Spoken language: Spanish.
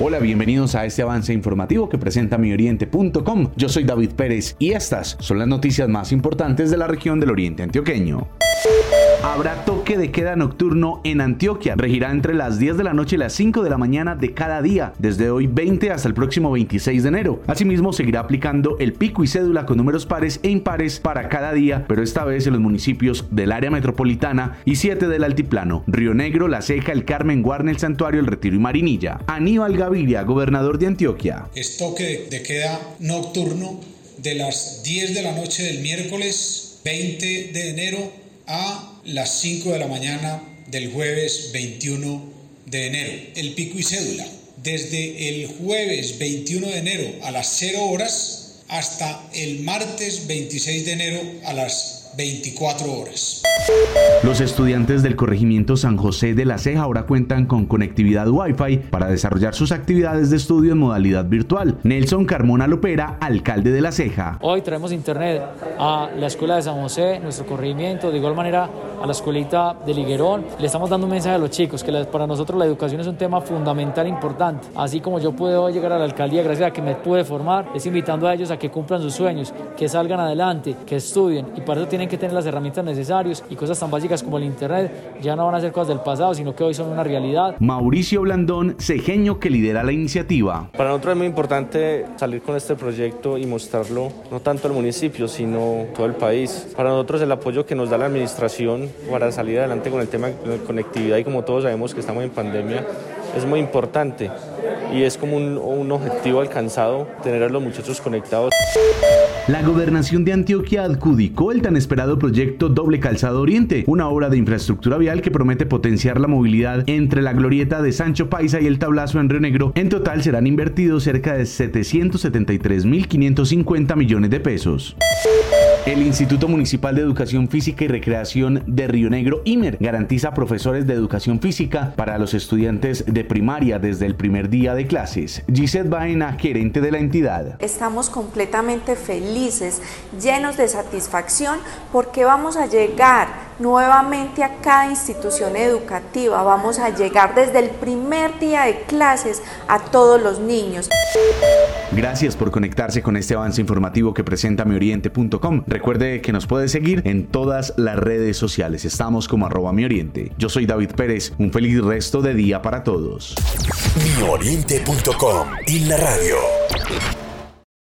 Hola, bienvenidos a este avance informativo que presenta mioriente.com. Yo soy David Pérez y estas son las noticias más importantes de la región del Oriente Antioqueño. Habrá toque de queda nocturno en Antioquia. Regirá entre las 10 de la noche y las 5 de la mañana de cada día, desde hoy 20 hasta el próximo 26 de enero. Asimismo, seguirá aplicando el pico y cédula con números pares e impares para cada día, pero esta vez en los municipios del área metropolitana y 7 del altiplano: Río Negro, La Ceja, El Carmen, Guarne, El Santuario, El Retiro y Marinilla. Aníbal Gaviria, gobernador de Antioquia. Es toque de queda nocturno de las 10 de la noche del miércoles 20 de enero a las 5 de la mañana del jueves 21 de enero. El pico y cédula. Desde el jueves 21 de enero a las 0 horas hasta el martes 26 de enero a las 24 horas. Los estudiantes del corregimiento San José de la Ceja ahora cuentan con conectividad Wi-Fi para desarrollar sus actividades de estudio en modalidad virtual. Nelson Carmona Lopera, alcalde de la Ceja. Hoy traemos internet a la escuela de San José, nuestro corregimiento, de igual manera a la escuelita de Liguerón. Le estamos dando un mensaje a los chicos que para nosotros la educación es un tema fundamental importante. Así como yo pude hoy llegar a la alcaldía gracias a que me pude formar, es invitando a ellos a que cumplan sus sueños, que salgan adelante, que estudien y para eso tienen que tener las herramientas necesarias y cosas tan básicas como el Internet ya no van a ser cosas del pasado, sino que hoy son una realidad. Mauricio Blandón, cejeño que lidera la iniciativa. Para nosotros es muy importante salir con este proyecto y mostrarlo no tanto al municipio, sino todo el país. Para nosotros el apoyo que nos da la administración para salir adelante con el tema de conectividad y como todos sabemos que estamos en pandemia, es muy importante y es como un, un, objetivo alcanzado tener a los muchachos conectados. La gobernación de Antioquia adjudicó el tan esperado proyecto Doble Calzado Oriente, una obra de infraestructura vial que promete potenciar la movilidad entre la glorieta de Sancho Paisa y el tablazo en Río Negro. En total serán invertidos cerca de 773.550 millones de pesos. El Instituto Municipal de Educación Física y Recreación de Río Negro, IMER, garantiza profesores de educación física para los estudiantes de primaria desde el primer día de clases. Gisette Baena, gerente de la entidad. Estamos completamente felices, llenos de satisfacción, porque vamos a llegar nuevamente a cada institución educativa, vamos a llegar desde el primer día de clases a todos los niños. Gracias por conectarse con este avance informativo que presenta mioriente.com. Recuerde que nos puede seguir en todas las redes sociales. Estamos como arroba mioriente. Yo soy David Pérez. Un feliz resto de día para todos. Mioriente.com y la radio.